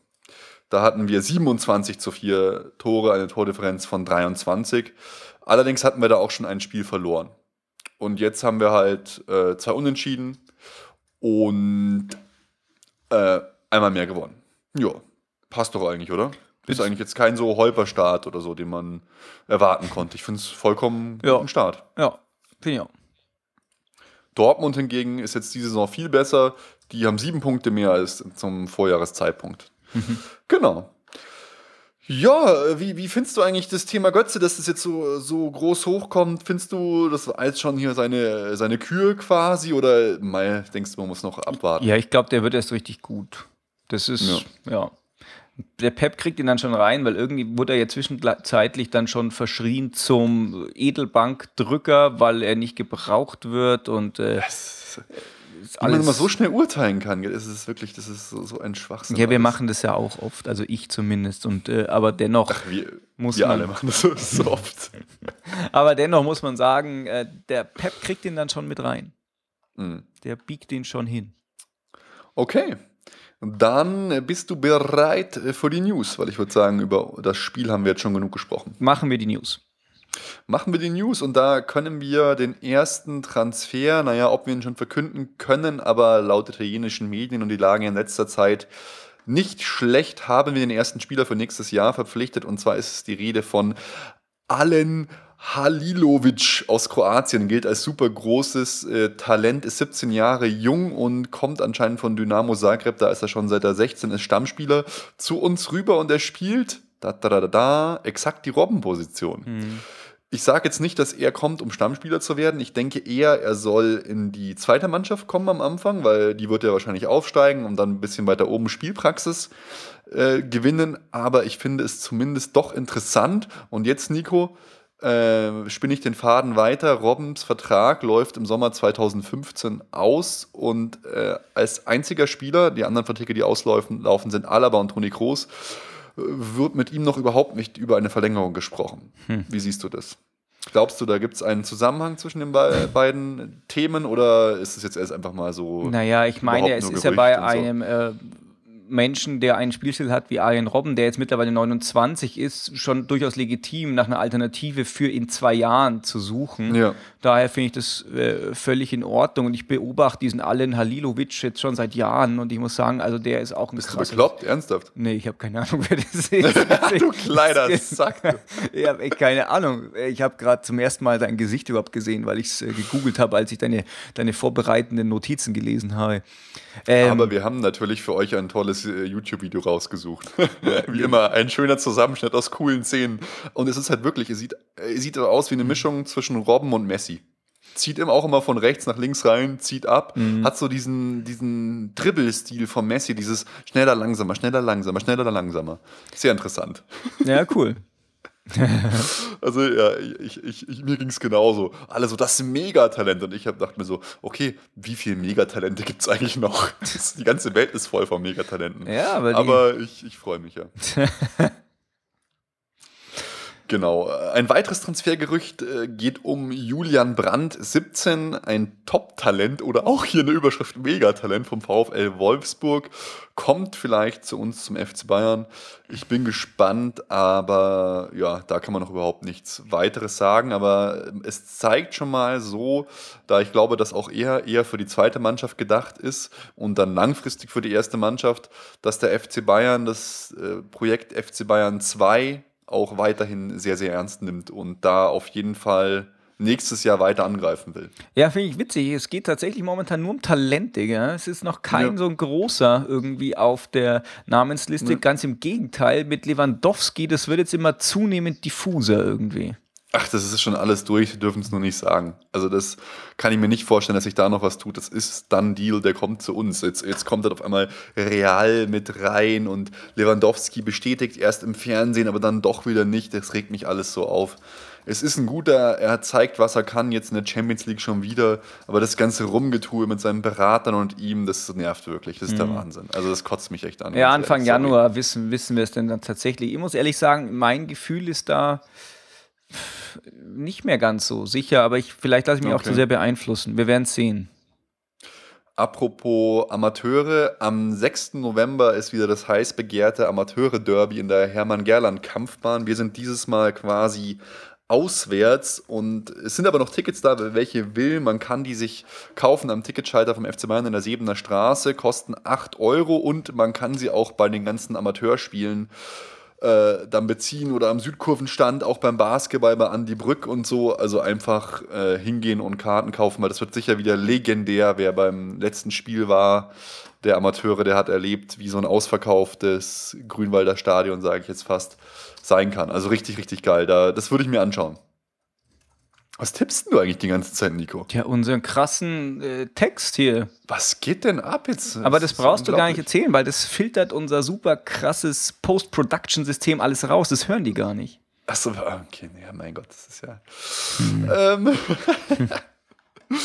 Da hatten wir 27 zu 4 Tore, eine Tordifferenz von 23. Allerdings hatten wir da auch schon ein Spiel verloren. Und jetzt haben wir halt äh, zwei Unentschieden und äh, einmal mehr gewonnen. Ja, passt doch eigentlich, oder? Ist eigentlich jetzt kein so Holperstart oder so, den man erwarten konnte. Ich finde es vollkommen ja. guten Start. Ja, finde ich auch. Dortmund hingegen ist jetzt diese Saison viel besser. Die haben sieben Punkte mehr als zum Vorjahreszeitpunkt. Mhm. Genau. Ja, wie, wie findest du eigentlich das Thema Götze, dass das jetzt so, so groß hochkommt? Findest du, das war jetzt schon hier seine, seine Kür quasi oder mal denkst du, man muss noch abwarten? Ja, ich glaube, der wird erst richtig gut. Das ist, ja. ja der Pep kriegt ihn dann schon rein, weil irgendwie wurde er ja zwischenzeitlich dann schon verschrien zum Edelbankdrücker, weil er nicht gebraucht wird und äh, wie man immer so schnell urteilen kann, ist wirklich, das ist so, so ein Schwachsinn. Ja, wir alles. machen das ja auch oft, also ich zumindest und äh, aber dennoch Ach, wir, muss wir man, alle machen das so, so oft. aber dennoch muss man sagen, äh, der Pep kriegt ihn dann schon mit rein. Mhm. Der biegt ihn schon hin. Okay, dann bist du bereit für die News, weil ich würde sagen, über das Spiel haben wir jetzt schon genug gesprochen. Machen wir die News. Machen wir die News und da können wir den ersten Transfer, naja, ob wir ihn schon verkünden können, aber laut italienischen Medien und die Lage in letzter Zeit nicht schlecht, haben wir den ersten Spieler für nächstes Jahr verpflichtet und zwar ist es die Rede von Allen Halilovic aus Kroatien gilt als super großes äh, Talent, ist 17 Jahre jung und kommt anscheinend von Dynamo Zagreb, da ist er schon seit er 16 ist Stammspieler, zu uns rüber und er spielt da, da, da, da, exakt die Robbenposition. Mhm. Ich sage jetzt nicht, dass er kommt, um Stammspieler zu werden. Ich denke eher, er soll in die zweite Mannschaft kommen am Anfang, weil die wird ja wahrscheinlich aufsteigen und dann ein bisschen weiter oben Spielpraxis äh, gewinnen. Aber ich finde es zumindest doch interessant. Und jetzt, Nico, äh, spinne ich den Faden weiter. Robbens Vertrag läuft im Sommer 2015 aus und äh, als einziger Spieler, die anderen Verträge, die auslaufen, laufen, sind Alaba und Toni Kroos, äh, wird mit ihm noch überhaupt nicht über eine Verlängerung gesprochen. Hm. Wie siehst du das? Glaubst du, da gibt es einen Zusammenhang zwischen den be beiden Themen oder ist es jetzt erst einfach mal so? Naja, ich meine, es ist ja bei einem äh, Menschen, der einen Spielstil hat wie Arjen Robben, der jetzt mittlerweile 29 ist, schon durchaus legitim, nach einer Alternative für in zwei Jahren zu suchen. Ja. Daher finde ich das äh, völlig in Ordnung und ich beobachte diesen Alen Halilovic jetzt schon seit Jahren und ich muss sagen, also der ist auch ein Bist krasses... du bekloppt? Ernsthaft? Nee, ich habe keine Ahnung, wer das ist. du kleiner Sack. ich habe keine Ahnung. Ich habe gerade zum ersten Mal dein Gesicht überhaupt gesehen, weil ich es äh, gegoogelt habe, als ich deine, deine vorbereitenden Notizen gelesen habe. Ähm, Aber wir haben natürlich für euch ein tolles tolles äh, YouTube-Video rausgesucht. wie immer, ein schöner Zusammenschnitt aus coolen Szenen. Und es ist halt wirklich, es sieht, es sieht aus wie eine Mischung zwischen Robben und Messi. Zieht immer auch immer von rechts nach links rein, zieht ab, mhm. hat so diesen, diesen Dribbel-Stil von Messi, dieses schneller, langsamer, schneller, langsamer, schneller, langsamer. Sehr interessant. Ja, cool. Also ja, ich, ich, ich mir ging es genauso. Alle so, das ist ein Megatalent. Und ich habe dachte mir so, okay, wie viele Megatalente gibt es eigentlich noch? die ganze Welt ist voll von Megatalenten. Ja, aber, aber ich, ich freue mich ja. Genau. Ein weiteres Transfergerücht äh, geht um Julian Brandt, 17, ein Top-Talent oder auch hier eine Überschrift Megatalent vom VfL Wolfsburg. Kommt vielleicht zu uns zum FC Bayern. Ich bin gespannt, aber ja, da kann man noch überhaupt nichts weiteres sagen. Aber es zeigt schon mal so, da ich glaube, dass auch eher, eher für die zweite Mannschaft gedacht ist und dann langfristig für die erste Mannschaft, dass der FC Bayern das äh, Projekt FC Bayern 2 auch weiterhin sehr, sehr ernst nimmt und da auf jeden Fall nächstes Jahr weiter angreifen will. Ja, finde ich witzig. Es geht tatsächlich momentan nur um Talent, Digga. Es ist noch kein ja. so ein großer irgendwie auf der Namensliste. Ja. Ganz im Gegenteil, mit Lewandowski, das wird jetzt immer zunehmend diffuser irgendwie. Ach, das ist schon alles durch, wir dürfen es nur nicht sagen. Also das kann ich mir nicht vorstellen, dass sich da noch was tut. Das ist dann Deal, der kommt zu uns. Jetzt, jetzt kommt halt auf einmal Real mit rein und Lewandowski bestätigt erst im Fernsehen, aber dann doch wieder nicht. Das regt mich alles so auf. Es ist ein guter, er zeigt, was er kann, jetzt in der Champions League schon wieder, aber das ganze Rumgetue mit seinen Beratern und ihm, das nervt wirklich. Das ist mhm. der Wahnsinn. Also das kotzt mich echt an. Ja, Anfang Januar wissen, wissen wir es denn dann tatsächlich. Ich muss ehrlich sagen, mein Gefühl ist da, nicht mehr ganz so sicher, aber ich, vielleicht lasse ich mich okay. auch zu sehr beeinflussen. Wir werden es sehen. Apropos Amateure, am 6. November ist wieder das heiß begehrte Amateure-Derby in der Hermann-Gerland-Kampfbahn. Wir sind dieses Mal quasi auswärts und es sind aber noch Tickets da, welche will. Man kann die sich kaufen am Ticketschalter vom FC Bayern in der Sebener Straße, kosten 8 Euro und man kann sie auch bei den ganzen Amateurspielen äh, dann beziehen oder am Südkurvenstand, auch beim Basketball bei Andy Brück und so. Also einfach äh, hingehen und Karten kaufen, weil das wird sicher wieder legendär. Wer beim letzten Spiel war, der Amateure, der hat erlebt, wie so ein ausverkauftes Grünwalder Stadion, sage ich jetzt fast, sein kann. Also richtig, richtig geil. Da, das würde ich mir anschauen. Was tippst du eigentlich die ganze Zeit, Nico? Ja, unseren krassen äh, Text hier. Was geht denn ab jetzt? Aber das brauchst du gar nicht erzählen, weil das filtert unser super krasses Post-Production-System alles raus. Das hören die gar nicht. Achso, okay, ja, mein Gott, das ist ja. Hm. Ähm,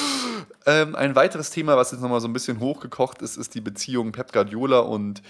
ähm, ein weiteres Thema, was jetzt nochmal so ein bisschen hochgekocht ist, ist die Beziehung Pep Guardiola und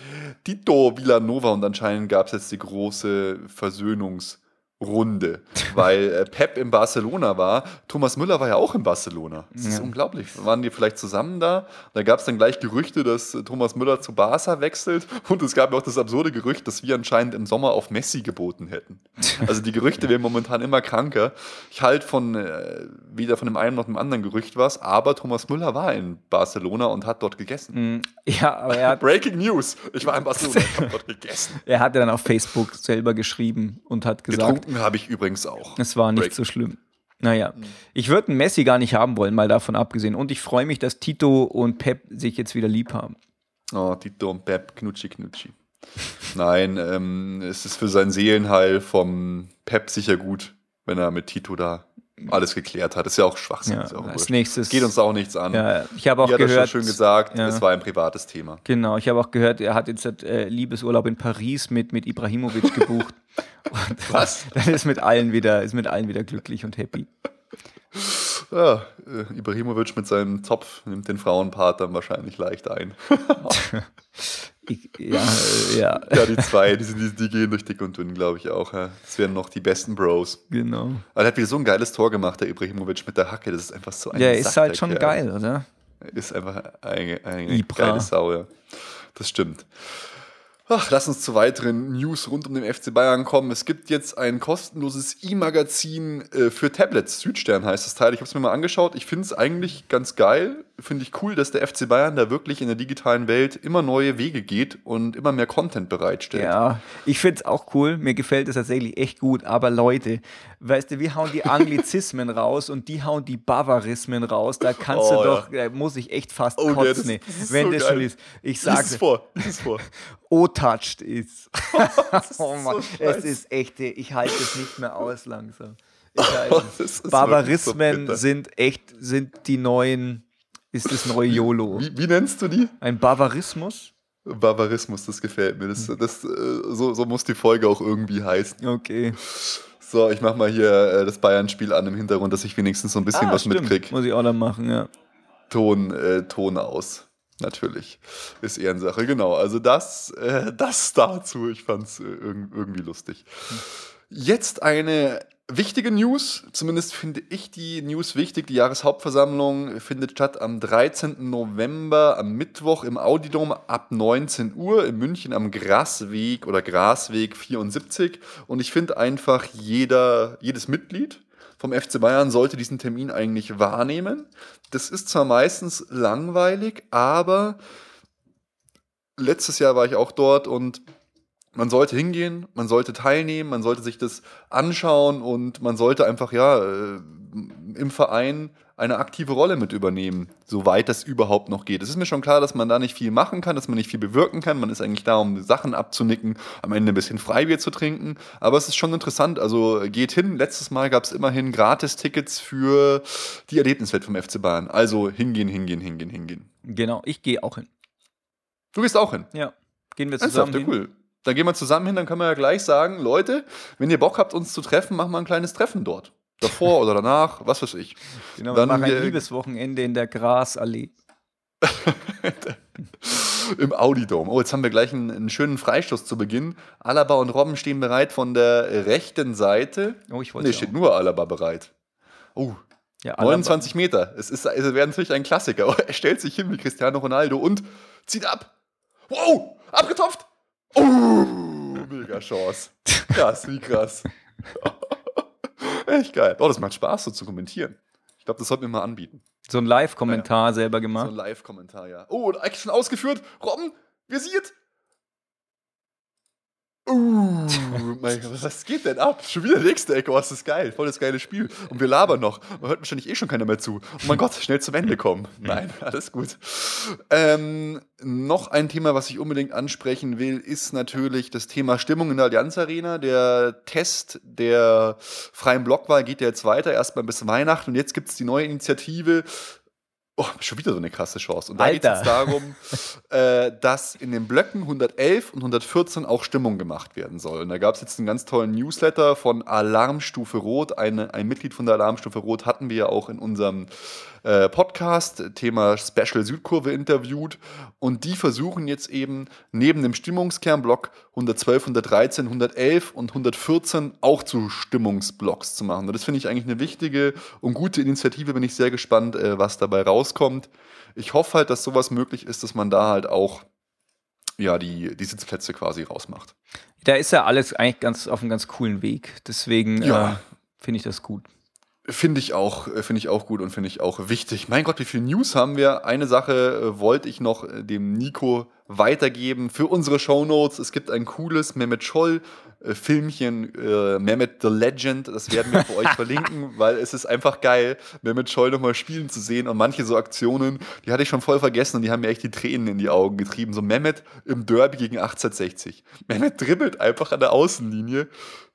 Tito Villanova. Und anscheinend gab es jetzt die große Versöhnungs- Runde, weil äh, Pep in Barcelona war. Thomas Müller war ja auch in Barcelona. Das ist unglaublich. Waren die vielleicht zusammen da? Da gab es dann gleich Gerüchte, dass äh, Thomas Müller zu Barca wechselt. Und es gab auch das absurde Gerücht, dass wir anscheinend im Sommer auf Messi geboten hätten. Also die Gerüchte werden momentan immer kranker. Ich halte von äh, weder von dem einen noch dem anderen Gerücht was, aber Thomas Müller war in Barcelona und hat dort gegessen. Mm, ja, aber er hat Breaking News. Ich war in Barcelona und habe dort gegessen. Er hat dann auf Facebook selber geschrieben und hat gesagt. Getrunken habe ich übrigens auch. Es war nicht Break. so schlimm. Naja, mhm. ich würde einen Messi gar nicht haben wollen, mal davon abgesehen. Und ich freue mich, dass Tito und Pep sich jetzt wieder lieb haben. Oh, Tito und Pep, knutschi, knutschi. Nein, ähm, es ist für sein Seelenheil vom Pep sicher gut, wenn er mit Tito da alles geklärt hat. Das ist ja auch Schwachsinn. Ja, auch als nächstes geht uns auch nichts an. Ja, ich habe auch Hier gehört. Schön gesagt, ja. es war ein privates Thema. Genau, ich habe auch gehört, er hat jetzt äh, Liebesurlaub in Paris mit, mit Ibrahimovic gebucht. Was? Dann ist mit allen wieder, ist mit allen wieder glücklich und happy. Ja, äh, Ibrahimovic mit seinem Zopf nimmt den Frauenpart dann wahrscheinlich leicht ein. ich, ja, äh, ja. ja, die zwei, die, sind, die, gehen durch dick und dünn, glaube ich auch. Ja. Das wären noch die besten Bros. Genau. Aber er hat wieder so ein geiles Tor gemacht, der Ibrahimovic mit der Hacke. Das ist einfach so ein Ja, ist halt schon geil, oder? Ist einfach eine, eine geile Sau, ja. Das stimmt. Ach, lass uns zu weiteren News rund um den FC Bayern kommen. Es gibt jetzt ein kostenloses E-Magazin äh, für Tablets. Südstern heißt das Teil. Ich habe es mir mal angeschaut. Ich finde es eigentlich ganz geil. Finde ich cool, dass der FC Bayern da wirklich in der digitalen Welt immer neue Wege geht und immer mehr Content bereitstellt. Ja, ich finde es auch cool. Mir gefällt es tatsächlich echt gut. Aber Leute, weißt du, wir hauen die Anglizismen raus und die hauen die Bavarismen raus. Da kannst oh, du doch, ja. da muss ich echt fast oh, kotzen. Ja, das, das wenn so das geil. schon ist. Ich sage es vor. Lies vor. O-touched ist. oh Mann, so es ist echt, ich halte es nicht mehr aus langsam. Barbarismen so sind echt, sind die neuen, ist das neue YOLO. Wie, wie nennst du die? Ein Barbarismus? Barbarismus, das gefällt mir. Das, das, äh, so, so muss die Folge auch irgendwie heißen. Okay. So, ich mach mal hier äh, das Bayern-Spiel an im Hintergrund, dass ich wenigstens so ein bisschen Ah, was stimmt. mitkrieg. Muss ich auch dann machen, ja. Ton, äh, Ton aus. Natürlich. Ist Ehrensache, genau. Also das, äh, das dazu. Ich fand's äh, irg irgendwie lustig. Jetzt eine wichtige News, zumindest finde ich die News wichtig. Die Jahreshauptversammlung findet statt am 13. November, am Mittwoch im Audidom ab 19 Uhr in München am Grasweg oder Grasweg 74. Und ich finde einfach, jeder, jedes Mitglied vom FC Bayern sollte diesen Termin eigentlich wahrnehmen. Das ist zwar meistens langweilig, aber letztes Jahr war ich auch dort und man sollte hingehen, man sollte teilnehmen, man sollte sich das anschauen und man sollte einfach ja äh, im Verein eine aktive Rolle mit übernehmen, soweit das überhaupt noch geht. Es ist mir schon klar, dass man da nicht viel machen kann, dass man nicht viel bewirken kann. Man ist eigentlich da, um Sachen abzunicken, am Ende ein bisschen Freibier zu trinken. Aber es ist schon interessant. Also geht hin. Letztes Mal gab es immerhin Gratis-Tickets für die Erlebniswelt vom FC Bayern. Also hingehen, hingehen, hingehen, hingehen. Genau, ich gehe auch hin. Du gehst auch hin. Ja. Gehen wir Ernsthaft, zusammen ja, hin? cool. Dann gehen wir zusammen hin, dann können wir ja gleich sagen, Leute, wenn ihr Bock habt, uns zu treffen, machen wir ein kleines Treffen dort. Davor oder danach, was weiß ich. Genau, Dann machen wir- ein Liebeswochenende in der Grasallee. Im Audidom. Oh, jetzt haben wir gleich einen, einen schönen Freistoß zu Beginn. Alaba und Robben stehen bereit von der rechten Seite. Oh, ich wollte Nee, steht auch. nur Alaba bereit. Oh, Ja, Alaba- 29 Meter. Es, ist, es wäre natürlich ein Klassiker. Oh, Er stellt sich hin wie Cristiano Ronaldo und zieht ab. Wow, abgetopft. Oh, mega Chance. Krass, wie krass. Echt geil. Oh, das macht Spaß, so zu kommentieren. Ich glaube, das sollten wir mal anbieten. So ein Live-Kommentar selber So gemacht. ein Live-Kommentar, ja. Oh, und eigentlich schon ausgeführt. Robben, visiert. Uh, mein Gott, was geht denn ab? Schon wieder nächste Ecke, oh, das ist geil, voll das geile Spiel. Und wir labern noch. Man hört wahrscheinlich eh schon keiner mehr zu. Oh mein Gott, schnell zum Ende kommen. Nein, alles gut. Ähm, noch ein Thema, was ich unbedingt ansprechen will, ist natürlich das Thema Stimmung in der Allianz Arena. Der Test der freien Blockwahl geht ja jetzt weiter, erstmal bis Weihnachten. Und jetzt gibt es die neue Initiative. Oh, schon wieder so eine krasse Chance. Und da geht es darum, äh, dass in den Blöcken 111 und 114 auch Stimmung gemacht werden soll. Und da gab es jetzt einen ganz tollen Newsletter von Alarmstufe Rot. Eine, ein Mitglied von der Alarmstufe Rot hatten wir ja auch in unserem äh, Podcast, Thema Special Südkurve interviewt. Und die versuchen jetzt eben neben dem Stimmungskernblock 112, 113, 111 und 114 auch zu Stimmungsblocks zu machen. Und das finde ich eigentlich eine wichtige und gute Initiative. Bin ich sehr gespannt, äh, was dabei rauskommt. Ich hoffe halt, dass sowas möglich ist, dass man da halt auch ja, die, die Sitzplätze quasi rausmacht. Da ist ja alles eigentlich ganz auf einem ganz coolen Weg. Deswegen Ja. äh, finde ich das gut. Finde ich auch, äh, finde ich auch gut und finde ich auch wichtig. Mein Gott, wie viel News haben wir? Eine Sache äh, wollte ich noch äh, dem Nico weitergeben für unsere Shownotes. Es gibt ein cooles Mehmet Scholl Filmchen, äh, Mehmet the Legend. Das werden wir für euch verlinken, weil es ist einfach geil, Mehmet Scholl nochmal spielen zu sehen. Und manche so Aktionen, die hatte ich schon voll vergessen und die haben mir echt die Tränen in die Augen getrieben. So Mehmet im Derby gegen 1860. Mehmet dribbelt einfach an der Außenlinie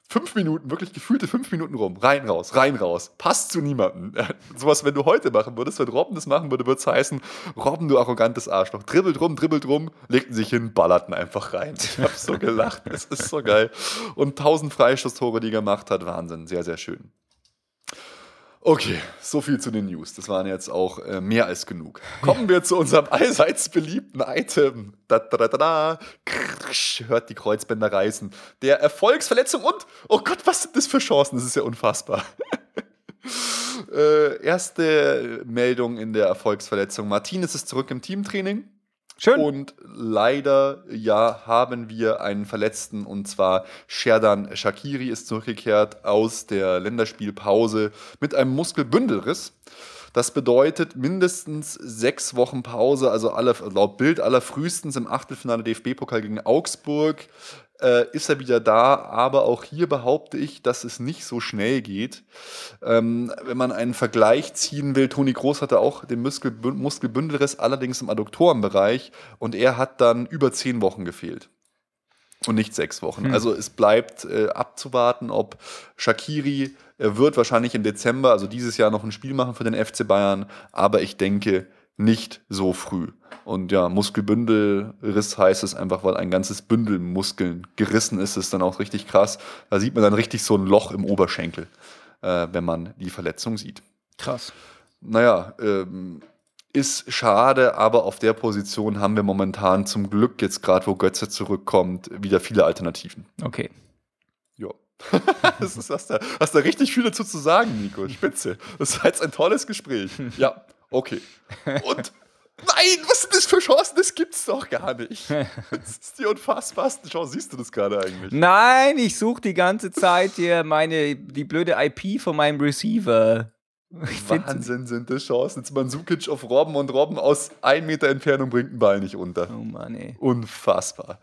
fünf Minuten, wirklich gefühlte fünf Minuten rum. Rein, raus, rein, raus. Passt zu niemandem. Sowas, wenn du heute machen würdest, wenn Robben das machen würde, würde es heißen, Robben, du arrogantes Arschloch. Dribbelt rum, dribbelt rum, legten sich hin, ballerten einfach rein. Ich hab so gelacht. Es ist so geil. Und tausend Freistoßtore, die er gemacht hat. Wahnsinn. Sehr, sehr schön. Okay, so viel zu den News. Das waren jetzt auch äh, mehr als genug. Kommen wir zu unserem allseits beliebten Item. Da, da, da, da. Krrsch, hört die Kreuzbänder reißen. Der Erfolgsverletzung und, oh Gott, was sind das für Chancen? Das ist ja unfassbar. äh, erste Meldung in der Erfolgsverletzung. Martinez ist zurück im Teamtraining. Schön. Und leider, ja, haben wir einen Verletzten und zwar Sherdan Shakiri ist zurückgekehrt aus der Länderspielpause mit einem Muskelbündelriss. Das bedeutet mindestens sechs Wochen Pause, also alle, laut Bild aller frühestens im Achtelfinale DFB-Pokal gegen Augsburg äh, ist er wieder da. Aber auch hier behaupte ich, dass es nicht so schnell geht. Ähm, wenn man einen Vergleich ziehen will, Toni Groß hatte auch den Muskelbü- Muskelbündelriss, allerdings im Adduktorenbereich. Und er hat dann über zehn Wochen gefehlt. Und nicht sechs Wochen. Hm. Also es bleibt äh, abzuwarten, ob Shakiri er wird wahrscheinlich im Dezember, also dieses Jahr, noch ein Spiel machen für den FC Bayern. Aber ich denke, nicht so früh. Und ja, Muskelbündelriss heißt es einfach, weil ein ganzes Bündel Muskeln gerissen ist, ist dann auch richtig krass. Da sieht man dann richtig so ein Loch im Oberschenkel, äh, wenn man die Verletzung sieht. Krass. Naja, ähm, ist schade, aber auf der Position haben wir momentan zum Glück jetzt gerade, wo Götze zurückkommt, wieder viele Alternativen. Okay. Ja. das ist, hast, da, hast da richtig viel dazu zu sagen, Nico. Spitze. Das war jetzt ein tolles Gespräch. Ja, okay. Und nein, was sind das für Chancen? Das gibt's doch gar nicht. Das ist die unfassbarsten Chancen. Siehst du das gerade eigentlich? Nein, ich suche die ganze Zeit hier meine, die blöde IP von meinem Receiver. Ich Wahnsinn sind das Chancen. Jetzt Mandzukic auf Robben und Robben aus 1 Meter Entfernung bringt den Ball nicht unter. Oh Mann, ey. Unfassbar.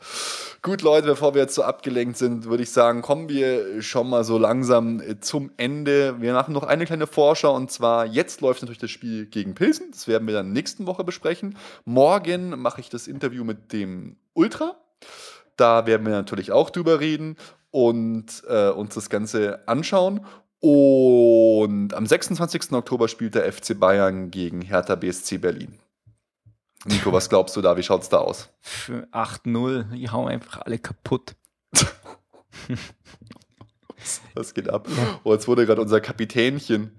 Gut, Leute, bevor wir jetzt so abgelenkt sind, würde ich sagen, kommen wir schon mal so langsam äh, zum Ende. Wir machen noch eine kleine Vorschau und zwar, jetzt läuft natürlich das Spiel gegen Pilsen. Das werden wir dann nächsten Woche besprechen. Morgen mache ich das Interview mit dem Ultra. Da werden wir natürlich auch drüber reden und äh, uns das Ganze anschauen. Und am 26. Oktober spielt der FC Bayern gegen Hertha BSC Berlin. Nico, was glaubst du da? Wie schaut's da aus? Für 8-0, die hauen einfach alle kaputt. Was geht ab? Oh, jetzt wurde gerade unser Kapitänchen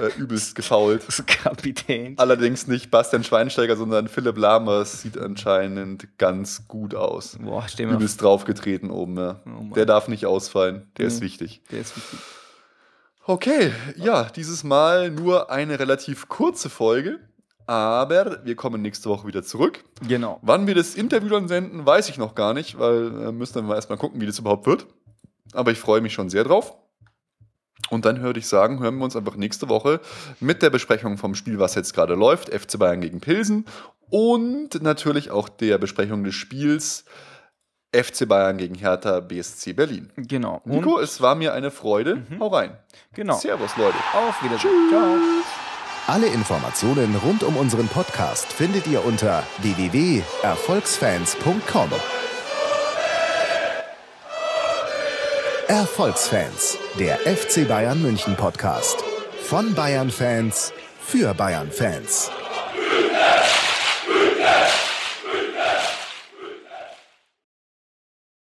äh, übelst gefault. Das Kapitän. Allerdings nicht Bastian Schweinsteiger, sondern Philipp Lamers sieht anscheinend ganz gut aus. Boah, stell mir Übelst draufgetreten oben, ja. Oh. Der darf nicht ausfallen, der ist Nee. wichtig. Der ist wichtig. Okay, ja, dieses Mal nur eine relativ kurze Folge, aber wir kommen nächste Woche wieder zurück. Genau. Wann wir das Interview dann senden, weiß ich noch gar nicht, weil äh, müssen wir mal erstmal gucken, wie das überhaupt wird. Aber ich freue mich schon sehr drauf. Und dann würde ich sagen, hören wir uns einfach nächste Woche mit der Besprechung vom Spiel, was jetzt gerade läuft, FC Bayern gegen Pilsen und natürlich auch der Besprechung des Spiels FC Bayern gegen Hertha BSC Berlin. Genau. Und Nico, es war mir eine Freude. Hau rein. genau. Servus, Leute. Auf Wiedersehen. Ciao. Alle Informationen rund um unseren Podcast findet ihr unter www.erfolgsfans.com. Erfolgsfans, der FC Bayern München Podcast. Von Bayern Fans für Bayern Fans.